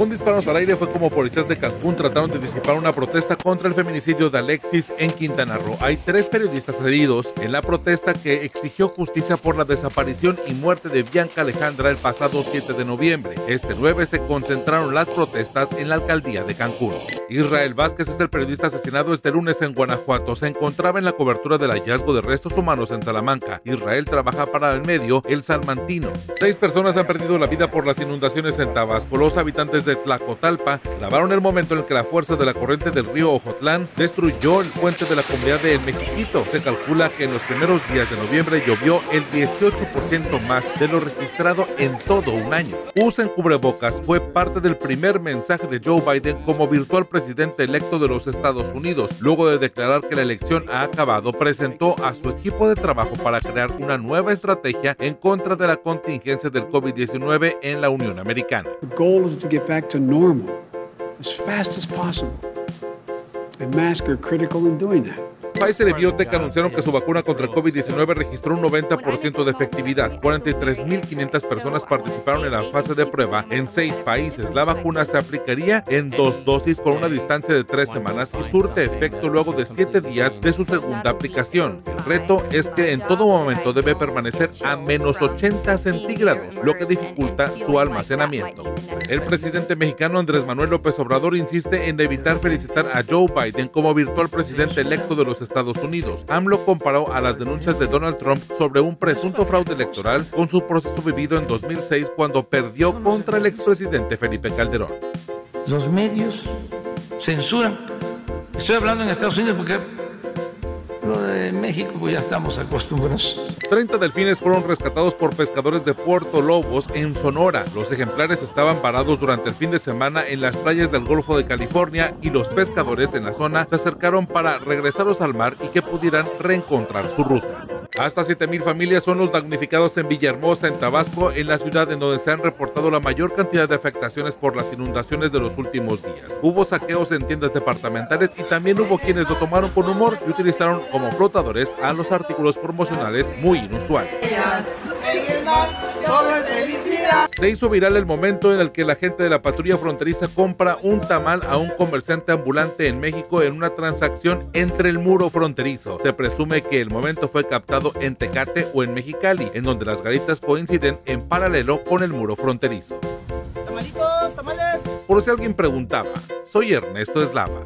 Con disparos al aire fue como policías de Cancún trataron de disipar una protesta contra el feminicidio de Alexis en Quintana Roo. Hay tres periodistas heridos en la protesta que exigió justicia por la desaparición y muerte de Bianca Alejandra el pasado 7 de noviembre. Este 9 se concentraron las protestas en la alcaldía de Cancún. Israel Vázquez es el periodista asesinado este lunes en Guanajuato. Se encontraba en la cobertura del hallazgo de restos humanos en Salamanca. Israel trabaja para el medio El Salmantino. Seis personas han perdido la vida por las inundaciones en Tabasco. Los habitantes de Tlacotalpa grabaron el momento en el que la fuerza de la corriente del río Ojotlán destruyó el puente de la comunidad de El Mexiquito. Se calcula que en los primeros días de noviembre llovió el 18% más de lo registrado en todo un año. Usen cubrebocas fue parte del primer mensaje de Joe Biden como virtual presidente electo de los Estados Unidos. Luego de declarar que la elección ha acabado, presentó a su equipo de trabajo para crear una nueva estrategia en contra de la contingencia del COVID-19 en la Unión Americana. The goal is to get back to normal as fast as possible. And masks are critical in doing that. Pfizer y Biotech anunciaron que su vacuna contra el COVID-19 registró un 90% de efectividad. 43.500 personas participaron en la fase de prueba en seis países. La vacuna se aplicaría en dos dosis con una distancia de tres semanas y surte efecto luego de siete días de su segunda aplicación. El reto es que en todo momento debe permanecer a menos 80 centígrados, lo que dificulta su almacenamiento. El presidente mexicano Andrés Manuel López Obrador insiste en evitar felicitar a Joe Biden como virtual presidente electo de los Estados Unidos. AMLO comparó a las denuncias de Donald Trump sobre un presunto fraude electoral con su proceso vivido en 2006 cuando perdió contra el expresidente Felipe Calderón. Los medios censuran. Estoy hablando en Estados Unidos porque lo de México pues ya estamos acostumbrados. 30 delfines fueron rescatados por pescadores de Puerto Lobos en Sonora. Los ejemplares estaban varados durante el fin de semana en las playas del Golfo de California y los pescadores en la zona se acercaron para regresarlos al mar y que pudieran reencontrar su ruta. Hasta 7.000 familias son los damnificados en Villahermosa, en Tabasco, en la ciudad en donde se han reportado la mayor cantidad de afectaciones por las inundaciones de los últimos días. Hubo saqueos en tiendas departamentales y también hubo quienes lo tomaron con humor y utilizaron como flotadores a los artículos promocionales muy inusuales. Se hizo viral el momento en el que la gente de la patrulla fronteriza compra un tamal a un comerciante ambulante en México en una transacción entre el muro fronterizo. Se presume que el momento fue captado en Tecate o en Mexicali, en donde las garitas coinciden en paralelo con el muro fronterizo. Tamalitos, tamales. Por si alguien preguntaba, soy Ernesto Eslava.